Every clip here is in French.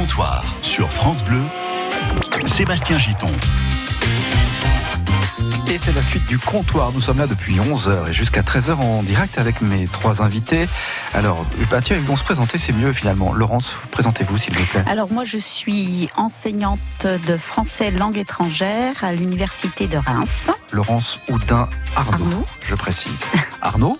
comptoir sur France Bleu, Sébastien Giton. Et c'est la suite du comptoir. Nous sommes là depuis 11h et jusqu'à 13h en direct avec mes trois invités. Alors, bah tiens, ils vont se présenter, c'est mieux finalement. Laurence, présentez-vous s'il vous plaît. Alors moi, je suis enseignante de français langue étrangère à l'université de Reims. Laurence Houdin Arnaud, Arnaud. je précise. Arnaud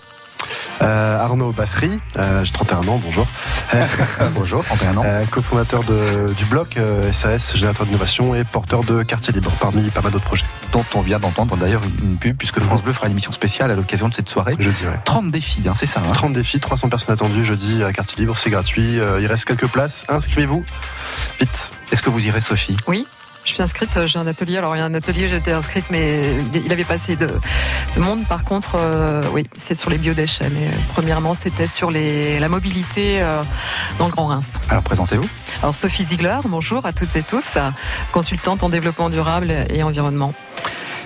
Euh, Arnaud Bassery, euh, j'ai 31 ans, bonjour. Bonjour, 31 ans. Euh, cofondateur de- du blog euh, SAS, générateur d'innovation et porteur de quartier libre parmi pas mal d'autres projets. dont on vient d'entendre d'ailleurs une, pub, puisque France Bleu fera une émission spéciale à l'occasion de cette soirée. Je dirais. 30 défis, hein, c'est ça. hein 30 défis, 300 personnes attendues jeudi à quartier libre, c'est gratuit. Euh, il reste quelques places, inscrivez-vous vite. Est-ce que vous irez, Sophie? Oui, je suis inscrite, euh, j'ai un atelier. Alors il y a un atelier, j'étais inscrite, mais il avait pas assez de, de monde. Par contre, euh, oui, c'est sur les biodéchets. Mais euh, premièrement, c'était sur les, la mobilité euh, dans le Grand Reims. Alors présentez-vous. Alors Sophie Ziegler, bonjour à toutes et tous, consultante en développement durable et environnement.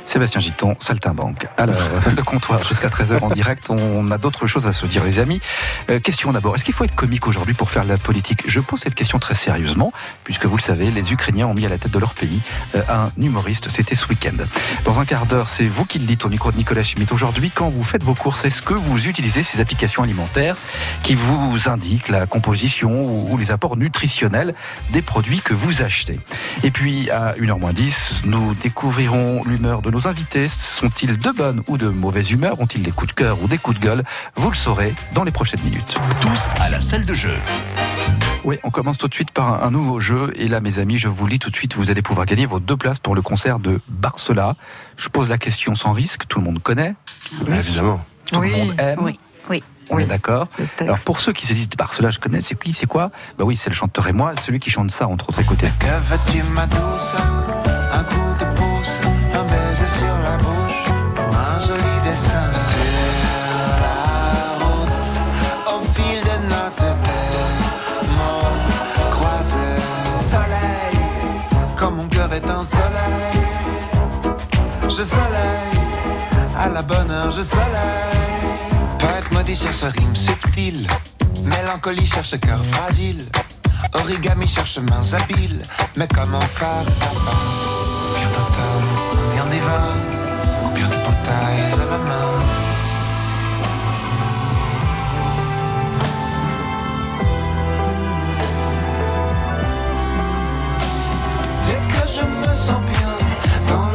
Sébastien Giton, Saltimbanque. Alors, le comptoir jusqu'à 13h en direct. On a d'autres choses à se dire, les amis. Euh, question d'abord. Est-ce qu'il faut être comique aujourd'hui pour faire la politique? Je pose cette question très sérieusement, puisque vous le savez, les Ukrainiens ont mis à la tête de leur pays euh, un humoriste. C'était ce week-end. Dans un quart d'heure, c'est vous qui le dites au micro de Nicolas Schmitt. Aujourd'hui, quand vous faites vos courses, est-ce que vous utilisez ces applications alimentaires qui vous indiquent la composition ou, ou les apports nutritionnels des produits que vous achetez? Et puis, à 1h 10, nous découvrirons l'humeur de nos invités. Sont-ils de bonne ou de mauvaise humeur? Ont-ils des coups de cœur ou des coups de gueule? Vous le saurez dans les prochaines minutes. Tous à la salle de jeu. Oui, on commence tout de suite par un, nouveau jeu. Et là, mes amis, je vous le dis tout de suite, vous allez pouvoir gagner vos deux places pour le concert de Barcela. Je pose la question sans risque, tout le monde connaît, Évidemment. tout Oui, le monde aime. Oui, oui. On Oui. est d'accord. Alors pour ceux qui se disent Barcela, je connais, c'est qui, c'est quoi? Bah oui, c'est le chanteur et moi, celui qui chante ça entre autres écoutez. Que veux-tu ma douce? Heure je soleil maudit cherche rime subtile. Mélancolie cherche cœur fragile. Origami cherche mains habiles. Mais comment faire? Papa Combien d'automne, combien d'hiver Combien de bouteilles à la main? C'est que je me sens bien Dans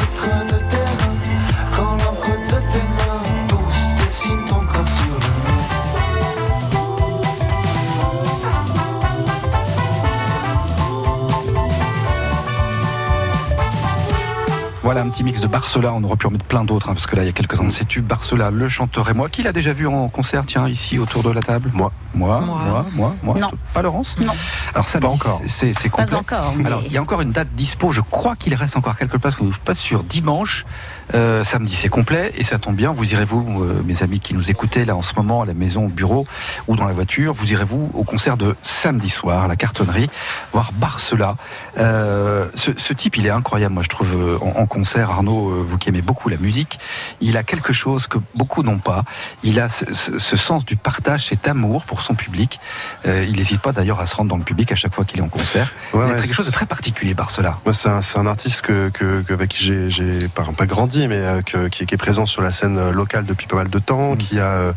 Voilà un petit mix de Barcela, on aurait pu en mettre plein d'autres, hein, parce que là il y a quelques-uns de ces tubes. Barcela, le chanteur et moi, qui l'a déjà vu en concert, tiens, ici autour de la table? Moi. Moi, Moi. moi, moi, moi. Non. Pas Laurence? Non. Alors ça, Pas encore. c'est complet. Pas encore. mais- Alors, il y a encore une date dispo. Je crois qu'il reste encore quelques places. Je ne suis pas sûr. Dimanche, euh, samedi, c'est complet. Et ça tombe bien. Vous irez, vous, euh, mes amis qui nous écoutez là en ce moment, à la maison, au bureau ou dans la voiture, vous irez, vous, au concert de samedi soir, à la cartonnerie, voir Barcela. Euh, ce, ce type, il est incroyable, moi, je trouve, en, en concert. Arnaud, euh, vous qui aimez beaucoup la musique, il a quelque chose que beaucoup n'ont pas. Il a ce, ce- ce sens du partage, cet amour pour son public. Euh, il n'hésite pas d'ailleurs à se rendre dans le public à chaque fois qu'il est en concert. Ouais, il a ouais, quelque chose de c'est- très particulier, Barcela. Moi, c'est un, c'est un artiste que, que- que- avec qui j'ai- pas, pas grandi, mais euh, que- qui, qui est présent sur la scène locale depuis pas mal de temps, Mm. qui a euh,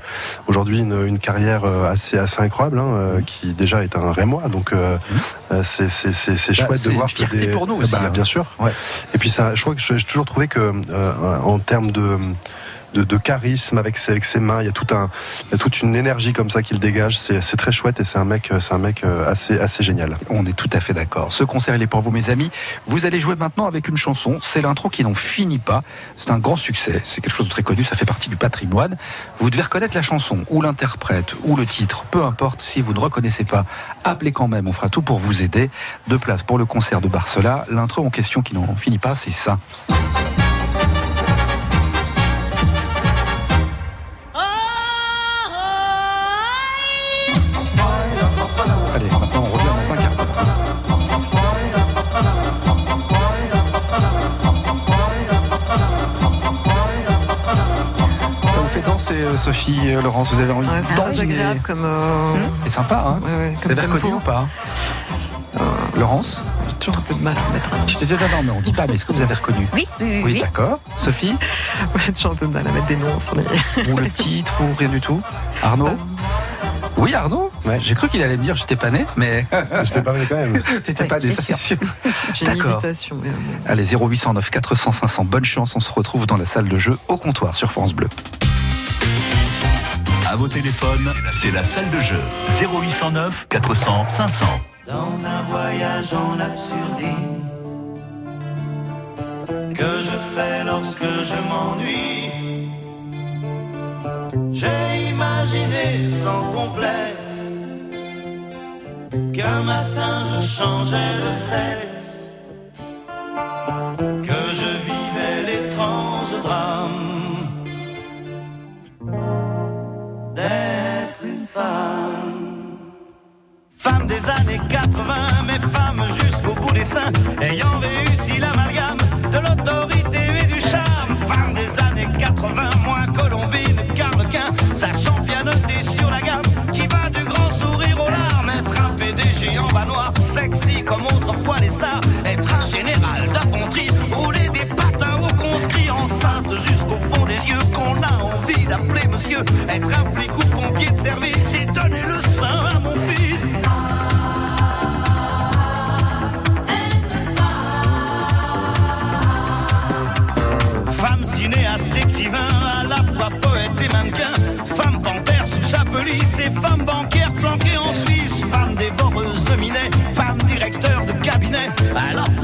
aujourd'hui une, une carrière assez, assez incroyable, hein, euh, qui déjà est un Rémois, donc euh, c'est c'est- c'est- c'est chouette Mm. Bah, c'est de voir une fierté des- pour nous aussi, Bah, hein. bien sûr. Et puis ça, je crois que j'ai j'ai toujours trouvé que euh, en termes de de, de charisme avec ses, avec ses mains. Il y a tout un, il y a toute une énergie comme ça qu'il dégage. C'est très chouette et c'est un mec, c'est un mec euh, assez, assez génial. On est tout à fait d'accord. Ce concert, il est pour vous, mes amis. Vous allez jouer maintenant avec une chanson. C'est l'intro qui n'en finit pas. C'est un grand succès. C'est quelque chose de très connu. Ça fait partie du patrimoine. Vous devez reconnaître la chanson, ou l'interprète, ou le titre. Peu importe. Si vous ne reconnaissez pas, appelez quand même. On fera tout pour vous aider. Deux places pour le concert de Barcela. L'intro en question qui n'en finit pas, c'est ça. Euh, Sophie, euh, Laurence Vous avez envie Ouais, de c'est très agréable comme. euh, C'est sympa, hein ouais, ouais, Vous avez reconnu ou pas Laurence J'ai toujours un peu de mal à mettre un... Je t'ai déjà non, mais on dit pas, mais est-ce que vous avez reconnu Oui, oui, oui. Oui, oui. d'accord. Sophie J'ai toujours un peu de mal à mettre des noms sur les... Ou le titre ou rien du tout Arnaud Oui, Arnaud Ouais. J'ai cru qu'il allait me dire j'étais pas né, mais Je t'ai pas vu quand même. t'étais pas né, c'est sûr. J'ai une D'accord. hésitation. mais, euh, Allez, 0809 400 500, bonne chance, on se retrouve dans la salle de jeu au comptoir sur France Bleu. À vos téléphones, c'est la salle de jeu. 0809 400 500. dans un voyage en absurdité que je fais lorsque je m'ennuie. J'ai imaginé sans complexe qu'un matin je changeais de sexe, d'être une femme. Femme des années 80, mais femme jusqu'au bout des seins, ayant réussi l'amalgame de l'autorité et du charme. Être un flic ou pompier de service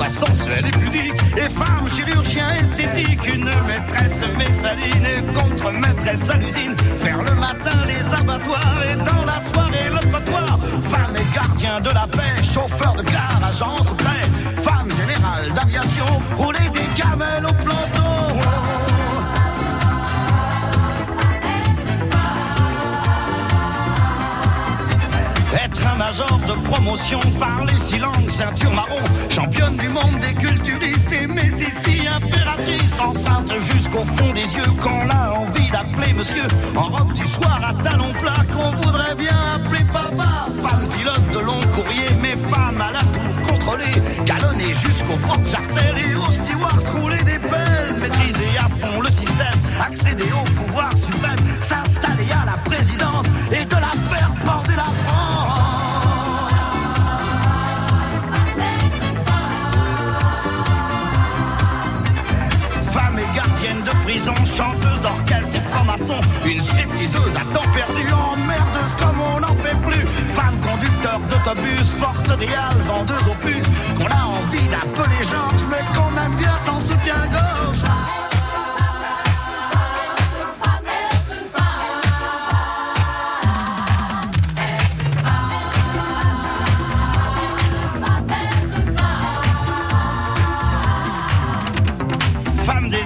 sensuelle et pudique. Et femme chirurgien esthétique, une maîtresse messaline et contre-maîtresse à l'usine. Faire le matin les abattoirs et dans la soirée le trottoir. Femme et gardien de la paix, chauffeur de car, agent secret. Femme générale d'aviation, rouler Être un major de promotion, parler six langues, ceinture marron, championne du monde des culturistes et Messissi, impératrice, enceinte jusqu'au fond des yeux, qu'on a envie d'appeler monsieur, en robe du soir à talons plats, qu'on voudrait bien appeler papa, femme pilote de long courrier, mais femme à la tour contrôlée, galonnée jusqu'au porte-jartel et au steward stripteaseuse à temps perdu, emmerdeuse comme on n'en fait plus. Femme conducteur d'autobus, forte réale, vendeuse aux puces, qu'on a envie d'appeler Georges, mais qu'on aime bien sans soutien-gorge.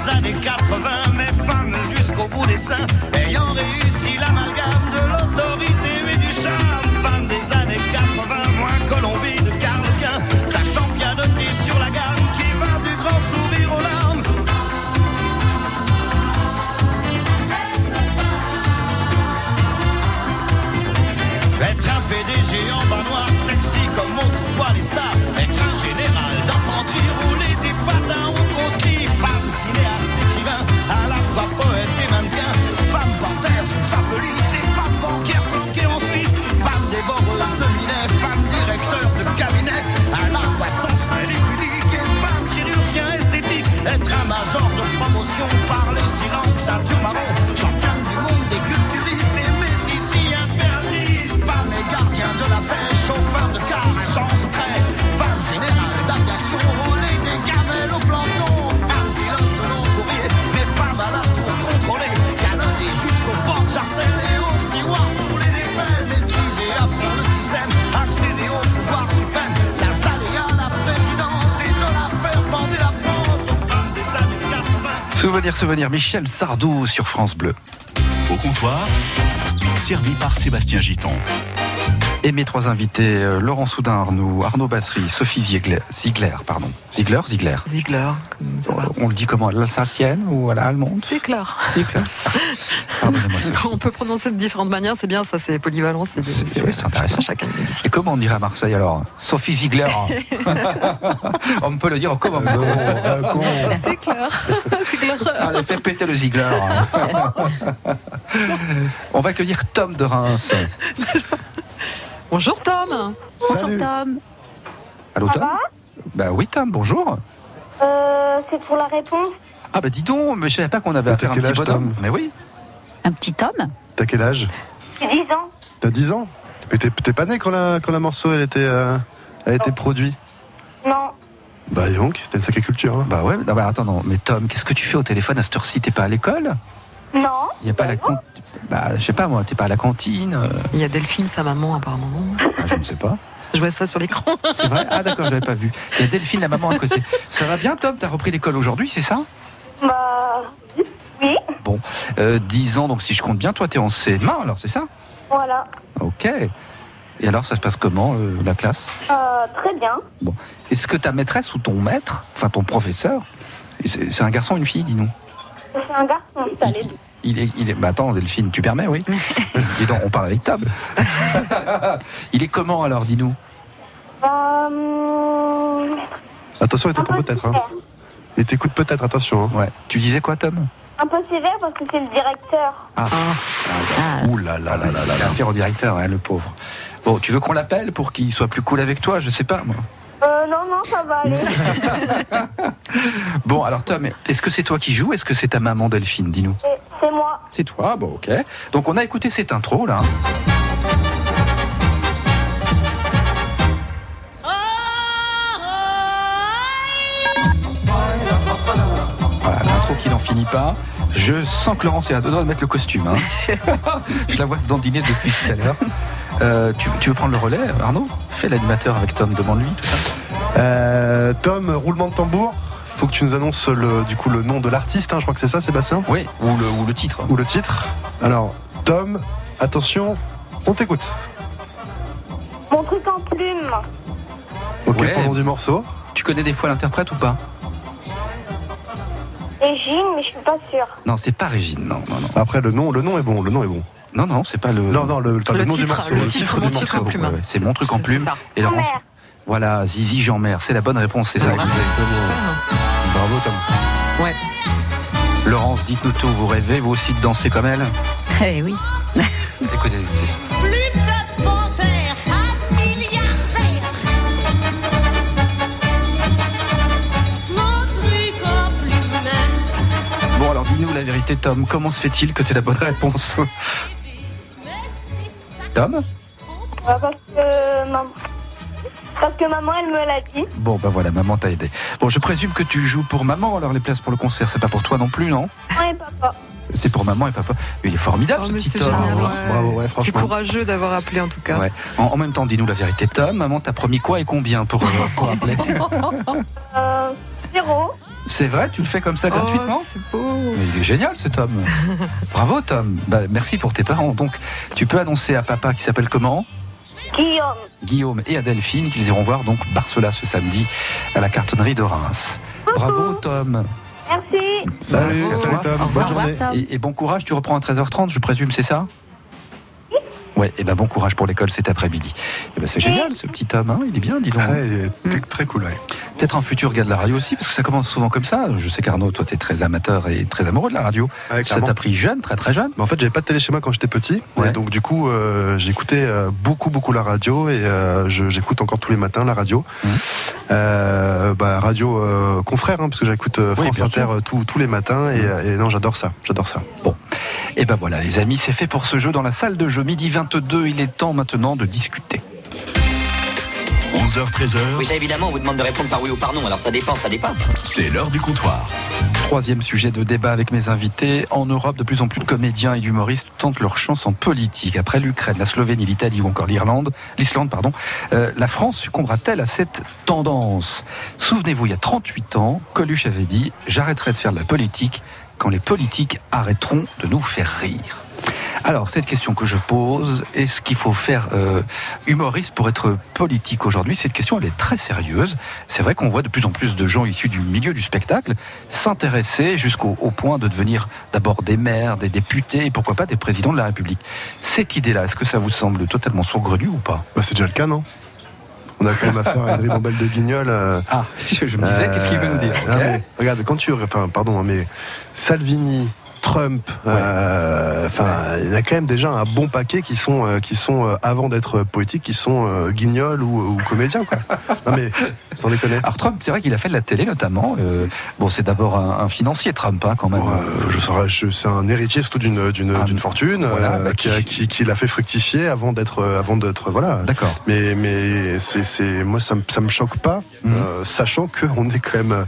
Années 80, mais femme jusqu'au bout des seins, Souvenir, souvenir, Michel Sardou sur France Bleu. Au comptoir, servi par Sébastien Giton. Et mes trois invités, euh, Laurent Soudin Arnoux, Arnaud Bassery, Sophie Ziegler, Ziegler, pardon. Ziegler, Ziegler. Ziegler, ça va. On le dit comment À l'alsacienne ou à l'allemande Ziegler. Ziegler. On peut prononcer de différentes manières, c'est bien, ça c'est polyvalent. C'est C'est- intéressant. Chacun Et comment on dirait à Marseille alors Sophie Ziegler. on peut le dire comme un con. C'est clair. C'est clair. Allez, fais péter le Ziegler. on va accueillir Tom de Reims. Bonjour Tom. Bonjour. Tom. Allô Tom Bah oui Tom, bonjour. Euh, c'est pour la réponse. Ah bah dis donc, mais je savais pas qu'on avait Mais affaire à un quel petit âge, bonhomme. Tom Mais oui. Un petit homme T'as quel âge J'ai 10 ans. T'as 10 ans Mais t'es t'es pas né quand la, quand la morceau elle était, euh, a été produit Non. Bah dis donc, t'as une sacrée culture. Hein. Bah ouais, non, bah attends, non. Mais Tom, qu'est-ce que tu fais au téléphone à cette heure-ci? T'es pas à l'école? Non. Il y a pas la cantine Bah je sais pas moi, t'es pas à la cantine euh, Il y a Delphine, sa maman apparemment. non bah, Je ne sais pas. Je vois ça sur l'écran. C'est vrai? Ah d'accord, j'avais pas vu. Il y a Delphine, la maman à côté. Ça va bien Tom? T'as repris l'école aujourd'hui, c'est ça? Bah. Oui. Bon, euh, 10 ans, donc si je compte bien, toi t'es en CM1 alors, c'est ça? Voilà. Ok. Et alors ça se passe comment, euh, la classe? Euh, très bien. Est-ce que ta maîtresse ou ton maître, enfin ton professeur, c'est c'est un garçon ou une fille, dis-nous? C'est un garçon, ça les il, deux. il est, il est, bah attends, Delphine, tu permets, oui Dis donc, on parle avec Tom. il est comment alors, dis-nous? Bah. hum, Attention, il t'entend peu peut-être. Hein. Il t'écoute peut-être, attention. Hein. Ouais. Tu disais quoi, Tom? Un peu sévère parce que c'est le directeur. Ah, Ah. Ouh là là là là là, l'affaire au directeur, hein, le pauvre. Bon, tu veux qu'on l'appelle pour qu'il soit plus cool avec toi? Je sais pas, moi. Euh, non, non, ça va aller. Bon, alors Tom, est-ce que c'est toi qui joues Est-ce que c'est ta maman Delphine Dis-nous. C'est moi. C'est toi, bon, ok. Donc on a écouté cette intro là. Voilà, l'intro qui n'en finit pas. Je sens que Laurence est à deux doigts de mettre le costume. hein. Je la vois se dandiner depuis tout à l'heure. Euh, tu, tu veux prendre le relais, Arnaud Fais l'animateur avec Tom, demande-lui tout ça. Euh, Tom, roulement de tambour. Faut que tu nous annonces le, du coup le nom de l'artiste. hein, je crois que c'est ça, Sébastien. Oui, ou le, ou le titre. Ou le titre. Alors, Tom, attention, on t'écoute. Mon truc en plume. Ok, Ouais. pour le nom du morceau. Tu connais des fois l'interprète ou pas? Régine, mais je suis pas sûre. Non, c'est pas Régine, non, non, non. Après, le nom, le nom est bon. Le nom est bon. Non, non, c'est pas le. Non, non, le, Le le nom du titre, morceau. le le titre, mon du en plume. Ouais, c'est mon truc en plume. Et Laurence. Jean-Mère. Voilà, Zizi Jean-Mère, c'est la bonne réponse, c'est ça. Exactement. Bravo, Tom. Ouais. Laurence, dites-nous tout, vous rêvez vous aussi de danser comme elle? Eh oui. Écoutez, c'est ça. Plus de panthères à milliardaires. Mon truc en plume. Bon, alors dis-nous la vérité, Tom, comment se fait-il que tu aies la bonne réponse? Tom Euh, parce que. maman- Parce que maman, elle me l'a dit. Bon, ben voilà, maman t'a aidé. Bon, je présume que tu joues pour maman, alors les places pour le concert, c'est pas pour toi non plus, non? Maman et papa. C'est pour maman et papa. Il est formidable, Oh, ce petit c'est Tom. Bravo, ouais. bravo, ouais, C'est courageux d'avoir appelé en tout cas. Ouais. En, en même temps, dis-nous la vérité, Tom. Maman t'a promis quoi et combien pour, euh, pour appeler? Euh, zéro. C'est vrai, tu le fais comme ça gratuitement Oh, c'est beau. Mais il est génial ce Tom. Bravo Tom. Bah, merci pour tes parents. Donc tu peux annoncer à papa qui s'appelle comment Guillaume. Guillaume et à Delphine qu'ils iront voir donc Barcela ce samedi à la cartonnerie de Reims. Bravo Tom. Merci. Salut, Merci à salut toi. Tom. Au Bonne revoir, journée. Tom. Et, et bon courage, tu reprends à 13h30, je présume, c'est ça Ouais, et ben bon courage pour l'école cet après-midi. Et ben c'est génial ce petit Tom, hein, il est bien, dis donc. Ah, il est très, très cool, ouais. Peut-être un futur gars de la radio aussi, parce que ça commence souvent comme ça. Je sais qu'Arnaud, toi, t'es très amateur et très amoureux de la radio. Ouais, ça t'a pris jeune, très très jeune. Mais en fait, j'avais pas de télé chez moi quand j'étais petit. Ouais. Et donc, du coup, euh, j'écoutais euh, beaucoup, beaucoup la radio. Et euh, j'écoute encore tous les matins la radio. Euh, bah, radio euh, confrère, hein, parce que j'écoute Oui, France Inter tous- tous les matins. Et, euh, et non, j'adore ça. J'adore ça. Et ben voilà, les amis, c'est fait pour ce jeu dans la salle de jeu. Midi 22, il est temps maintenant de discuter. 11h, 13h, Oui, ça évidemment, on vous demande de répondre par oui ou par non. Alors ça dépend, ça dépasse. c'est l'heure du comptoir. Troisième sujet de débat avec mes invités. En Europe, de plus en plus de comédiens et d'humoristes tentent leur chance en politique. Après l'Ukraine, la Slovénie, l'Italie ou encore l'Irlande, l'Islande, pardon, euh, la France succombera-t-elle à cette tendance? Souvenez-vous, il y a 38 ans, Coluche avait dit « J'arrêterai de faire de la politique quand les politiques arrêteront de nous faire rire ». Alors, cette question que je pose, est-ce qu'il faut faire euh, humoriste pour être politique aujourd'hui? Cette question, elle est très sérieuse. C'est vrai qu'on voit de plus en plus de gens issus du milieu du spectacle s'intéresser jusqu'au au point de devenir d'abord des maires, des députés et pourquoi pas des présidents de la République. Cette idée-là, est-ce que ça vous semble totalement saugrenu ou pas? Bah, c'est déjà le cas, non? On a quand même affaire à une ribambelle de guignols. euh, Ah, je, je me disais, qu'est-ce qu'il veut nous dire? Non, mais, Regarde, quand tu. Enfin, pardon, hein, mais Salvini. Trump, euh, enfin, il y en a quand même déjà un bon paquet qui sont, euh, qui sont euh, avant d'être politiques, qui sont euh, guignols ou, ou comédiens, quoi. Non mais, sans déconner. Alors Trump, c'est vrai qu'il a fait de la télé notamment. Euh, bon, c'est d'abord un, un financier Trump, hein, quand même. Euh, je je- c'est un héritier surtout d'une d'une Ah, d'une fortune voilà, bah, qui, qui, qui l'a fait fructifier avant d'être avant d'être voilà. D'accord. Mais mais c'est c'est moi ça me ça me choque pas, euh, sachant que on est quand même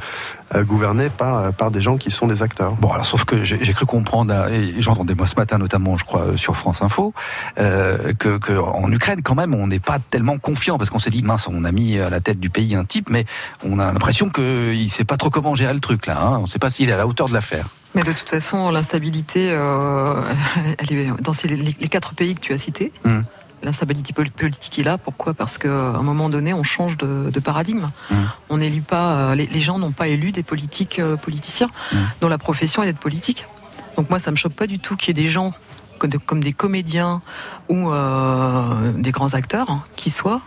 euh, gouverné par par des gens qui sont des acteurs. Bon, alors sauf que j'ai cru comprendre, euh, et j'entendais moi ce matin notamment, je crois, euh, sur France Info, euh, que, que en Ukraine quand même, on n'est pas tellement confiant parce qu'on s'est dit mince, on a mis à la tête du pays un type, mais on a l'impression qu'il sait pas trop comment gérer le truc là. Hein. On ne sait pas s'il est à la hauteur de l'affaire. Mais de toute façon, l'instabilité, euh, elle est dans ces- les, les quatre pays que tu as cités. Mm. L'instabilité pol- politique est là. Pourquoi? Parce qu'à un moment donné, on change de, de paradigme. Mm. On n'élit pas. euh, Les, les gens n'ont pas élu des politiques euh, politiciens Mm. dont la profession est d'être politique. Donc moi, ça me choque pas du tout qu'il y ait des gens comme, de- comme des comédiens ou euh, des grands acteurs hein, qui soient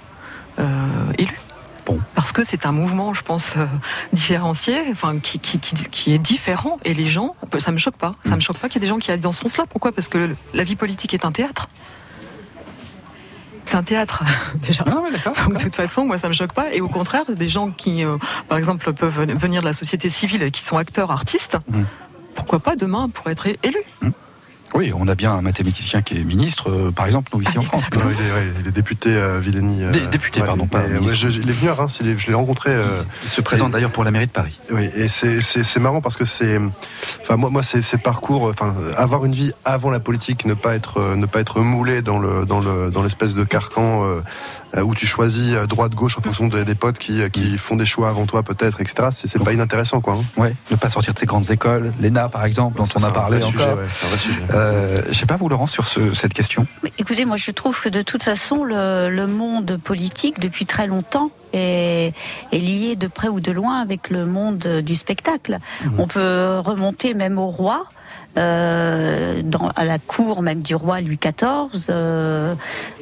élus. Bon. Parce que c'est un mouvement, je pense, euh, différencié, enfin, qui, qui, qui, qui est différent. Et les gens, ça me choque pas. Ça me choque pas qu'il y ait des gens qui aillent dans ce sens-là. Pourquoi? Parce que la vie politique est un théâtre. C'est un théâtre, déjà. Ah ouais. Donc, de toute façon, moi, ça me choque pas. Et au contraire, des gens qui, euh, par exemple, peuvent venir de la société civile et qui sont acteurs, artistes, Mm. pourquoi pas demain pour être élus Oui, on a bien un mathématicien qui est ministre, euh, par exemple, nous ici en France. Ouais, il, est, ouais, il est député euh, Villeni. euh, Dé- député, pardon, pas mais, ministre. ouais, je- il est venu à Reims, il est- je l'ai rencontré. euh, Il se présente Et- d'ailleurs pour la mairie de Paris. Oui, et c'est marrant parce que c'est, enfin moi moi c'est c'est parcours, enfin avoir une vie avant la politique, ne pas être euh, ne pas être moulé dans le dans le dans l'espèce de carcan où tu choisis euh, droite gauche en fonction des, des potes qui euh, qui font des choix avant toi peut-être, etc. C'est pas inintéressant quoi. hein. Ouais, ne pas sortir de ces grandes écoles, l'ENA par exemple, dont on a parlé vrai encore. sujet, ouais, c'est un vrai sujet. Euh, je sais pas vous Laurent sur ce- cette question. Mais écoutez, moi je trouve que de toute façon, le, le monde politique, depuis très longtemps, est, est lié de près ou de loin avec le monde du spectacle. On peut remonter même au roi. Euh, dans, à la cour même du roi Louis XIV, euh,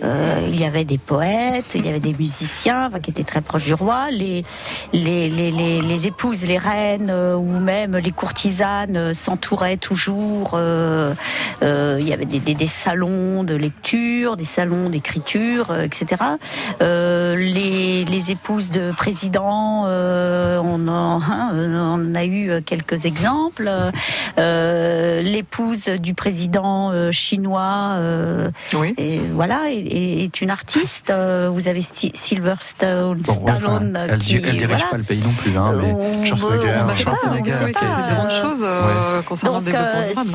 euh, il y avait des poètes, il y avait des musiciens enfin, qui étaient très proches du roi. Les, les, les, les, les épouses, les reines euh, ou même les courtisanes euh, s'entouraient toujours. euh, il y avait des, des, salons de lecture, des salons d'écriture, etc. Les, les épouses de présidents, on, en, hein, on a eu quelques exemples. Euh, L'épouse du président euh, chinois, euh, Oui. et voilà, est, une artiste. Euh, vous avez Sti- Sylvester Bon, ouais, enfin, Stallone elle, qui, di- elle dirige voilà. pas le pays non plus, hein, mais On- Schwarzenegger, on sait pas, on Schwarzenegger, sait oui, pas, qui a Il y a de grandes choses euh, concernant donc, le développement durable.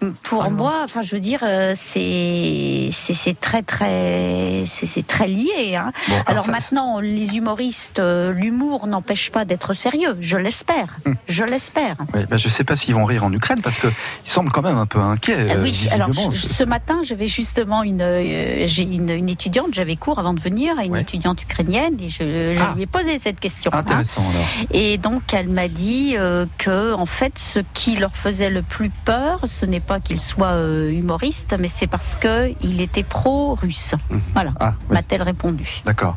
c'est- pour Ah, moi, enfin, je veux dire, c'est très très c'est c'est très lié. Hein. bon, Alors ça- maintenant, les humoristes, l'humour n'empêche pas d'être sérieux. Je l'espère. Hum. Je l'espère. Ouais, bah, je sais pas s'ils vont rire en Ukraine parce que ils semblent quand même un peu inquiets. Ah euh, oui, alors visiblement. je- ce matin, j'avais justement une, euh, j'ai une, une étudiante, j'avais cours avant de venir, une Ouais. étudiante ukrainienne, et je, je Ah. lui ai posé cette question. hein. Intéressant alors. Et donc elle m'a dit euh, que en fait ce qui leur faisait le plus peur, ce n'est pas qu'il soit euh, humoriste, mais c'est parce que il était pro-russe. Mhm. Voilà, Ah, oui, m'a-t-elle répondu. d'accord.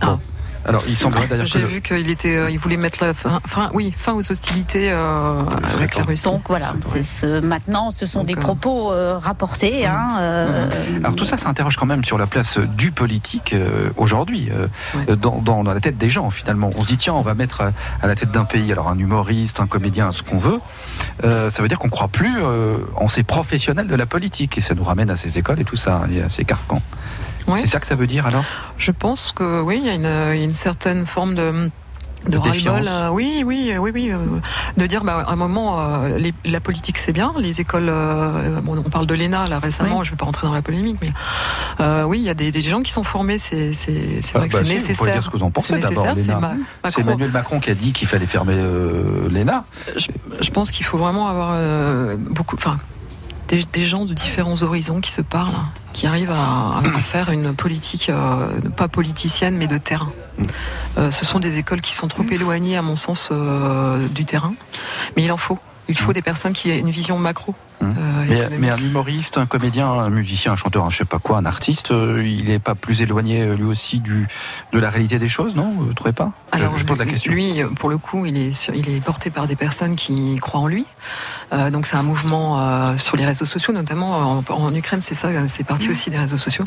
Ah. Alors, il semblerait d'ailleurs que J'ai vu qu'il était, euh, il voulait mettre la fin, fin- oui, fin aux hostilités euh, c'est avec la. Russie. Donc voilà, c'est ce, maintenant ce sont Donc, des euh, propos euh, rapportés. Hein, euh, Alors tout ça, ça interroge quand même sur la place du politique euh, aujourd'hui, Ouais. dans, dans, dans la tête des gens finalement. On se dit tiens, on va mettre à, à la tête d'un pays, alors un humoriste, un comédien, ce qu'on veut. Euh, ça veut dire qu'on croit plus euh, en ces professionnels de la politique et ça nous ramène à ces écoles et tout ça et à ces carcans. C'est ça que ça veut dire alors? Je pense que oui, il y a une, certaine forme de de, De ras-le-bol, défiance. euh, oui, oui, euh, oui, oui, euh, de dire, bah, à un moment, euh, les- la politique c'est bien, les écoles, euh, bon, on parle de l'ENA là récemment, je vais pas rentrer dans la polémique, mais euh, oui, il y a des, des gens qui sont formés, c'est c'est c'est vrai Ah, que bah c'est si, vous nécessaire. dire ce que vous en pensez C'est d'abord, nécessaire, c'est ma-. Emmanuel Macron qui a dit qu'il fallait fermer euh, l'ENA. je, je pense qu'il faut vraiment avoir euh, beaucoup, enfin. Des, des gens de différents horizons qui se parlent, qui arrivent à, à faire une politique, euh, pas politicienne, mais de terrain. Euh, ce sont des écoles qui sont trop éloignées, à mon sens, euh, du terrain. Mais il en faut. Il faut des personnes qui aient une vision macro. euh, Mais, un humoriste, un comédien, un musicien, un chanteur, un je sais pas quoi, un artiste, euh, il n'est pas plus éloigné lui aussi du, de la réalité des choses, non Vous ne trouvez pas? Alors, je, pose la question. Lui, pour le coup, il est, sur- il est porté par des personnes qui croient en lui. Euh, donc, c'est un mouvement euh, sur les réseaux sociaux, notamment en, en Ukraine, c'est ça, c'est Mmh. parti aussi des réseaux sociaux.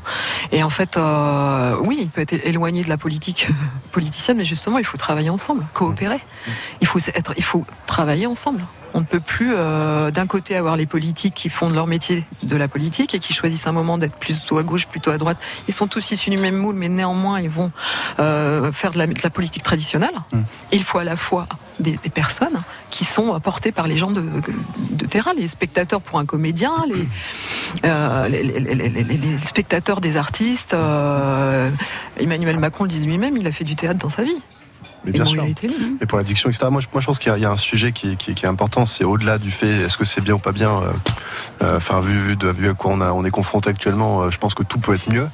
Et en fait, euh, oui, il peut être éloigné de la politique politicienne, mais justement, il faut travailler ensemble, coopérer. Mmh. Il faut être, il faut travailler ensemble. On ne peut plus, euh, d'un côté, avoir les politiques qui font de leur métier de la politique et qui choisissent un moment d'être plutôt à gauche, plutôt à droite. Ils sont tous issus du même moule, mais néanmoins, ils vont euh, faire de la, de la politique traditionnelle. Et il faut à la fois des, des personnes qui sont portées par les gens de, de terrain, les spectateurs pour un comédien, les, euh, les, les- les- les- les spectateurs des artistes. euh, Emmanuel Macron le dit lui-même, il a fait du théâtre dans sa vie. Mais bien sûr. élu. Et pour l'addiction, etc. Moi, je, moi, je pense qu'il y, a- il y a un sujet qui, qui- qui est important. C'est au-delà du fait est-ce que c'est bien ou pas bien. euh, euh, Enfin, vu, vu, de, vu à quoi on, a, on est confronté actuellement, euh, je pense que tout peut être mieux.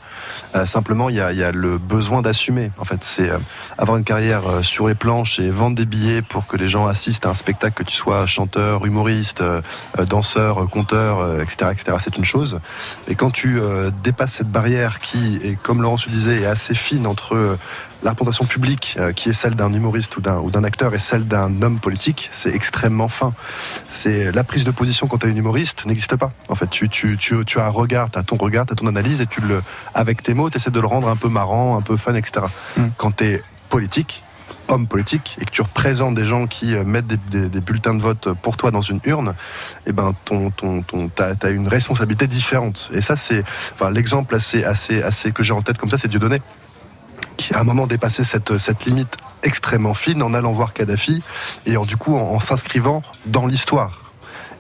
Euh, simplement, il y, a, il y a le besoin d'assumer. En fait, c'est avoir une carrière sur les planches et vendre des billets pour que les gens assistent à un spectacle, que tu sois chanteur, humoriste, danseur, conteur, etc., etc. C'est une chose. Et quand tu dépasses cette barrière qui, est, comme Laurence le disait, est assez fine entre la représentation publique, euh, qui est celle d'un humoriste ou d'un acteur, et celle d'un homme politique, c'est extrêmement fin. C'est la prise de position quand tu es un humoriste n'existe pas. En fait, tu, tu, tu, tu as un regard, tu as ton regard, tu as ton analyse, et tu le, avec tes mots, tu essaies de le rendre un peu marrant, un peu fun, etc. Quand tu es politique, homme politique et que tu représentes des gens qui euh, mettent des, des- des bulletins de vote pour toi dans une urne, eh ben ton, ton, ton, t'as, t'as une responsabilité différente. Et ça, c'est, enfin, l'exemple assez, assez, assez que j'ai en tête comme ça, c'est Dieudonné qui à un moment dépassé cette, limite extrêmement fine en allant voir Kadhafi et en, du coup en s'inscrivant dans l'histoire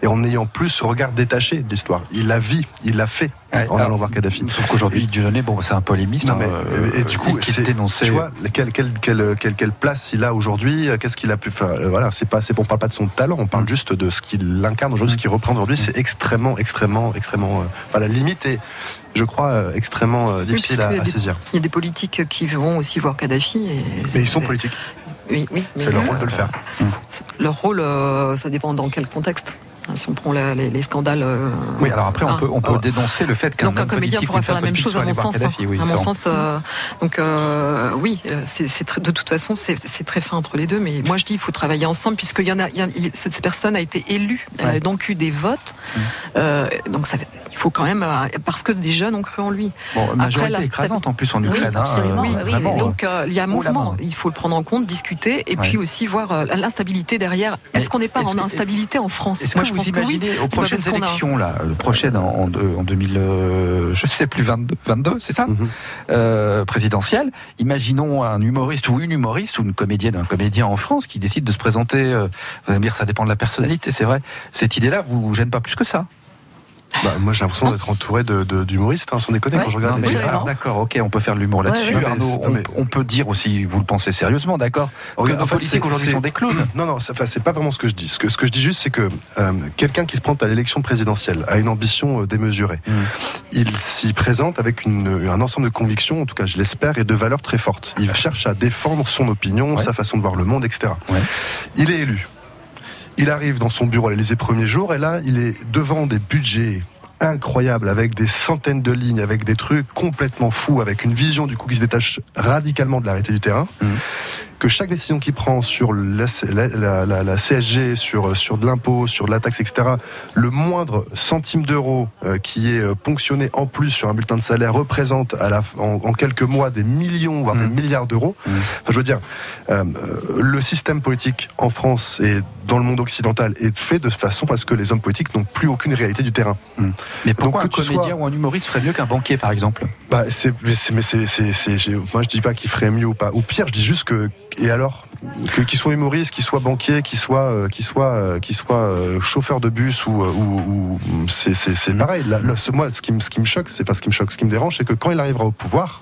et en ayant plus ce regard détaché de l'histoire. Il la vit, il l'a fait en allant voir Kadhafi. Sauf qu'aujourd'hui, Dieudonné, bon, c'est un polémiste. Non, hein, mais, euh, et du coup, qui c'est- tu vois, quelle, quelle, quelle, quelle, quelle place il a aujourd'hui Qu'est-ce qu'il a pu faire Euh, Voilà, c'est pas, c'est, on parle pas de son talent, on parle juste de ce qu'il incarne aujourd'hui, ce qu'il reprend aujourd'hui. C'est extrêmement, extrêmement, extrêmement. euh, Enfin, la limite est, je crois, euh, extrêmement euh, Oui, difficile à, saisir. Il y a des politiques qui vont aussi voir Kadhafi. Et Mais ils sont politiques. Oui, oui. C'est mais, leur rôle de le euh, faire. Leur rôle, euh, ça dépend dans quel contexte. Si on prend la- les, les scandales. euh, Oui, alors après, on ah, peut, on peut ah, dénoncer le fait qu'un donc un comédien politique pourra ou une faire la même chose à mon sens. hein. Oui, à mon on- sens, euh, donc euh, oui, euh, c'est de toute façon c'est très fin entre les deux. Mais moi je dis il faut travailler ensemble puisqu'il y en a, y cette personne a été élue, elle Ouais. a donc eu des votes. Mm. Euh, donc ça, il faut quand même euh, parce que des jeunes ont cru en lui. Bon, Après, majorité la écrasante en plus en Ukraine. hein, absolument, euh, oui, oui, vraiment, oui. Donc euh, il y a un mouvement, il faut le prendre en compte, discuter et Ouais. puis aussi voir euh, l'instabilité derrière. Est-ce qu'on n'est pas en instabilité en France? Vous pense que oui. imaginez aux prochaines a- élections, là, euh, prochaines en, en, en 2000, euh, je sais plus, 22, 22 c'est ça? Euh, Présidentielle. Imaginons un humoriste ou une humoriste ou une comédienne, un comédien en France qui décide de se présenter. euh, vous allez me dire, ça dépend de la personnalité, c'est vrai. Cette idée-là vous gêne pas plus que ça? Bah, moi, j'ai l'impression d'être entouré de, de- d'humoristes, hein, sans déconner, Ouais. quand je regarde Non, les alors, d'accord, ok, on peut faire de l'humour là-dessus. Ouais. Arnaud, on, mais- on peut dire aussi, vous le pensez sérieusement, d'accord, que Regarde, nos politiques aujourd'hui sont des clowns. Non, non, c'est pas vraiment ce que je dis. Ce que, ce que je dis juste, c'est que euh, quelqu'un qui se présente à l'élection présidentielle a une ambition euh, démesurée. Mm. Il s'y présente avec une- un ensemble de convictions, en tout cas je l'espère, et de valeurs très fortes. Il cherche à défendre son opinion, Ouais. sa façon de voir le monde, etc. Ouais. Il est élu. Il arrive dans son bureau à l'Élysée premiers jours, et là, il est devant des budgets incroyables, avec des centaines de lignes, avec des trucs complètement fous, avec une vision du coup qui se détache radicalement de la réalité du terrain que chaque décision qu'il prend sur la, la- la- la- la CSG, sur, sur de l'impôt, sur de la taxe, etc., le moindre centime d'euro euh, qui est euh, ponctionné en plus sur un bulletin de salaire représente à la, en, en quelques mois des millions, voire des milliards d'euros. Enfin, je veux dire, euh, le système politique en France et dans le monde occidental est fait de façon parce que les hommes politiques n'ont plus aucune réalité du terrain. Mais pourquoi Donc, un comédien sois- ou un humoriste ferait mieux qu'un banquier, par exemple? Bah, c'est, mais c'est, moi je dis pas qu'il ferait mieux ou pas, ou pire, je dis juste que, et alors, que qu'il soit humoriste, qu'il soit banquier, qu'il soit, euh, qu'il soit, euh, qu'il soit euh, chauffeur de bus ou, ou, ou- c'est, pareil. Ce, moi, ce qui, me- choque, c'est pas ce qui me choque, ce qui me dérange, c'est que quand il arrivera au pouvoir,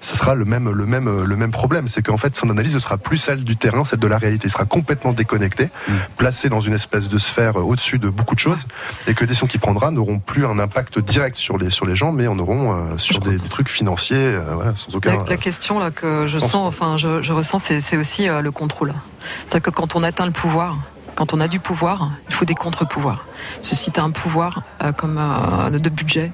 ça sera le même, le même, le même problème. C'est qu'en fait, son analyse ne sera plus celle du terrain, celle de la réalité. Il sera complètement déconnecté, Mm. placé dans une espèce de sphère euh, au-dessus de beaucoup de choses, et que les décisions qu'il prendra n'auront plus un impact direct sur les, sur les gens, mais en auront euh, sur des, des trucs financiers, euh, voilà, sans aucun. La, la question là que je sens, enfin je, je ressens, c'est c'est aussi euh, le contrôle. C'est-à-dire que quand on atteint le pouvoir, quand on a du pouvoir, il faut des contre-pouvoirs. Si tu as un pouvoir euh, comme euh, de budget,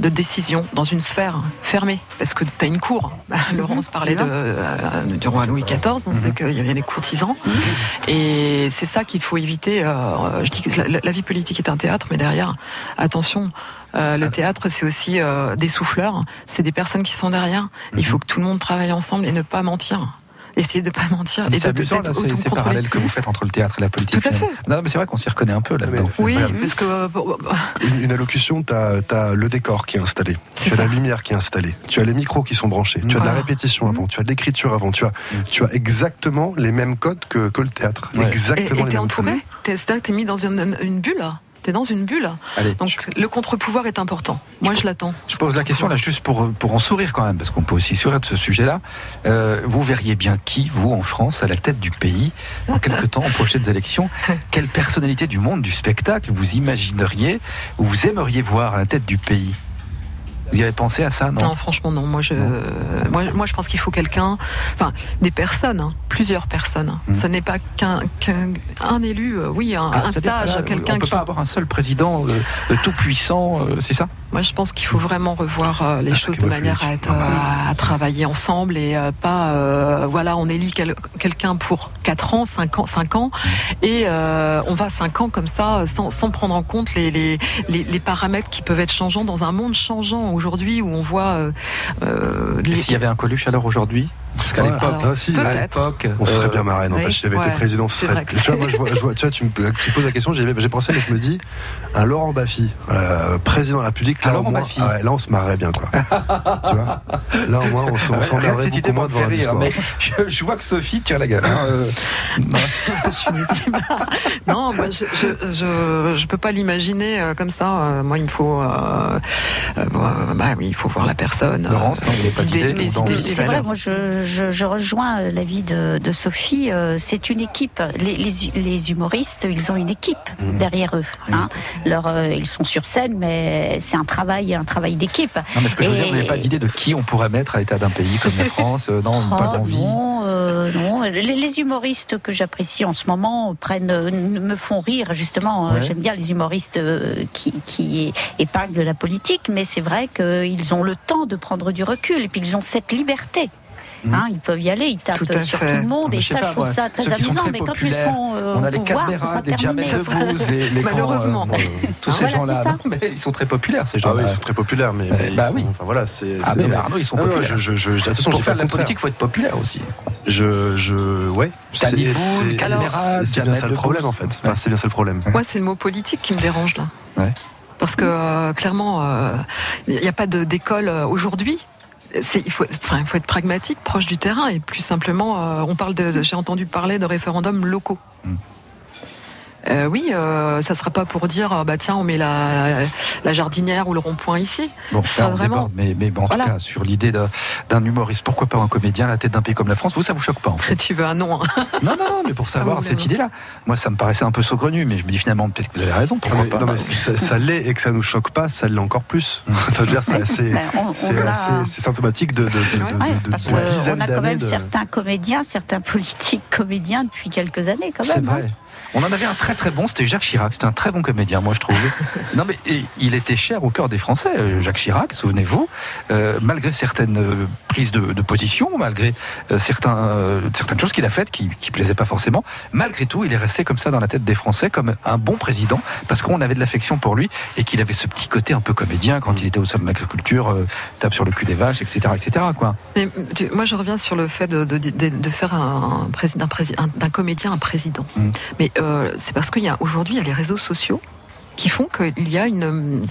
de décision dans une sphère fermée, parce que tu as une cour. Bah, Laurence parlait de, euh, du roi Louis XIV, on sait qu'il y avait des courtisans. Et c'est ça qu'il faut éviter. euh, je dis que la, la vie politique est un théâtre, mais derrière, attention. euh, le théâtre, c'est aussi euh, des souffleurs, c'est des personnes qui sont derrière. Il faut que tout le monde travaille ensemble et ne pas mentir. Essayer de pas mentir Mais et C'est de amusant, là, d'être c'est- parallèle que vous faites entre le théâtre et la politique. Tout à finalement. Non, mais c'est vrai qu'on s'y reconnaît un peu là-dedans. Oui, parce que euh, bon, bah, Une, une allocution, tu as, le décor qui est installé, C'est tu as la lumière qui est installée, tu as les micros qui sont branchés, tu as de la répétition avant, tu as de l'écriture avant, tu as, tu as exactement les mêmes codes que, que le théâtre. Ouais. et Exactement et les mêmes entouré. codes. T'es- C'est-à-dire que t'es mis dans une, une bulle. T'es dans une bulle. Allez, Donc le contre-pouvoir est important. Moi, je l'attends. Je pose la question là juste pour, pour en sourire quand même, parce qu'on peut aussi sourire de ce sujet-là. Euh, vous verriez bien qui, vous, en France, à la tête du pays, dans quelques temps, aux prochaines élections? Quelle personnalité du monde du spectacle vous imagineriez ou vous aimeriez voir à la tête du pays? Vous y avez pensé à ça, non, Non, franchement, non. Moi, je, moi, moi, je pense qu'il faut quelqu'un, enfin, des personnes, hein, plusieurs personnes. Mm. Ce n'est pas qu'un un élu, euh, oui, un, Ah, un là, quelqu'un On peut qui. pas avoir un seul président euh, euh, tout puissant, euh, c'est ça? Moi, je pense qu'il faut vraiment revoir les Ah, choses de manière à, être, euh, à travailler ensemble et pas, voilà, on élit quel- quelqu'un pour 4 ans, 5 ans, 5 ans, et euh, on va 5 ans comme ça, sans, sans prendre en compte les, les, les, les paramètres qui peuvent être changeants dans un monde changeant aujourd'hui où on voit euh, euh, s'il y avait un Coluche alors aujourd'hui? Parce qu'à Ouais, l'époque, ah, si, peut-être. à l'époque, On se serait euh, bien marré, n'empêche, s'il avait Ouais, été président, ce c'est serait- vrai que Tu vois, moi, je vois, je vois- tu vois, tu me tu poses la question, j'ai j'ai pensé, mais je me dis, un Laurent Baffy, euh, président de la République, Un là, au Laurent moins, Baffy. ah ouais, là, on se marrerait bien, quoi. tu vois Là, au moins, on se- on Rien que s'emmerderait cette idée beaucoup moins devant un rire, discours. mais je, je vois que Sophie tire la gueule. hein, euh, non. moi, je, je, je, peux pas l'imaginer euh, comme ça. Euh, Moi, il me faut, euh, euh, bah oui, il faut voir la personne. euh, Laurence, non, vous pas les idées, d'idée les dans- idées, C'est les vrai, moi je, je, je rejoins l'avis de, de Sophie. euh, C'est une équipe. Les, les, les humoristes, ils ont une équipe Mhm. derrière eux. Hein. Leur, euh, ils sont sur scène, mais c'est un travail, un travail d'équipe. Non, mais ce que je veux dire, vous n'avez pas d'idée de qui on pourrait mettre à l'état d'un pays comme la France euh, Non, pas Oh, d'envie. non, euh, non. Les, les humoristes que j'apprécie en ce moment prennent, euh, me font rire justement. Ouais. J'aime bien les humoristes euh, qui, qui épinglent la politique, mais c'est vrai qu'ils ont le temps de prendre du recul et puis ils ont cette liberté. Hein, ils peuvent y aller, ils tapent Tout sur fait. tout le monde Mais et ça, pas, je trouve ça très ceux amusant. très Mais quand ils sont euh, On au a les pouvoir, sera les Jamel terminé. Debbouze, les, les grands, Malheureusement. bon, tous Ah, ces voilà, gens-là. ils sont très populaires, ces Ah gens-là. oui, ils sont très populaires, mais, mais ils bah sont- oui. enfin voilà, c'est. Ah, mais Arnaud, ils sont populaires. je, je, je, je- attention, Pour faire de la politique, il faut être populaire aussi. Je, je, ouais. C'est bien ça le problème en fait. C'est bien ça le problème. Moi, c'est le mot politique qui me dérange là. Ouais. Parce que euh, clairement, euh, il n'y a pas d'école euh, aujourd'hui. Il faut, être pragmatique, proche du terrain, et plus simplement, euh, on parle de, j'ai entendu parler de référendums locaux. Mm. Euh, oui, euh, ça sera pas pour dire, euh, bah tiens, on met la, la jardinière ou le rond-point ici. Bon, Ça, là, on vraiment. déborde, mais, mais bon, en Voilà. tout cas, sur l'idée d'un- humoriste, pourquoi pas un comédien à la tête d'un pays comme la France, vous, ça vous choque pas en fait Tu veux un nom hein. Non, non, non, mais pour savoir Ah oui, cette idée-là, moi, ça me paraissait un peu saugrenu, mais je me dis finalement, peut-être que vous avez raison, pourquoi mais, pas non, mais ça, ça l'est et que ça nous choque pas, ça l'est encore plus. Enfin, je veux dire, c'est assez, Ben, assez- c'est symptomatique de, de, de, de, Ouais, de- parce dizaines on a quand d'années même de. certains comédiens, certains politiques comédiens depuis quelques années quand C'est même. hein. On en avait un très très bon, c'était Jacques Chirac. C'était un très bon comédien, moi je trouve. non mais et il était cher au cœur des Français, euh, Jacques Chirac. Souvenez-vous, euh, malgré certaines euh, prises de, de position, malgré euh, certains, certaines choses qu'il a faites qui, qui plaisaient pas forcément, malgré tout, il est resté comme ça dans la tête des Français comme un bon président parce qu'on avait de l'affection pour lui et qu'il avait ce petit côté un peu comédien quand il était au sein de l'agriculture, tape sur le cul des vaches, etc., etc. Quoi. Mais tu- moi, je reviens sur le fait de, de, de- de faire un, d'un un- d'un comédien un président. Mm. Mais euh, c'est parce qu'il y a aujourd'hui, il y a les réseaux sociaux qui font qu'il y a une hum,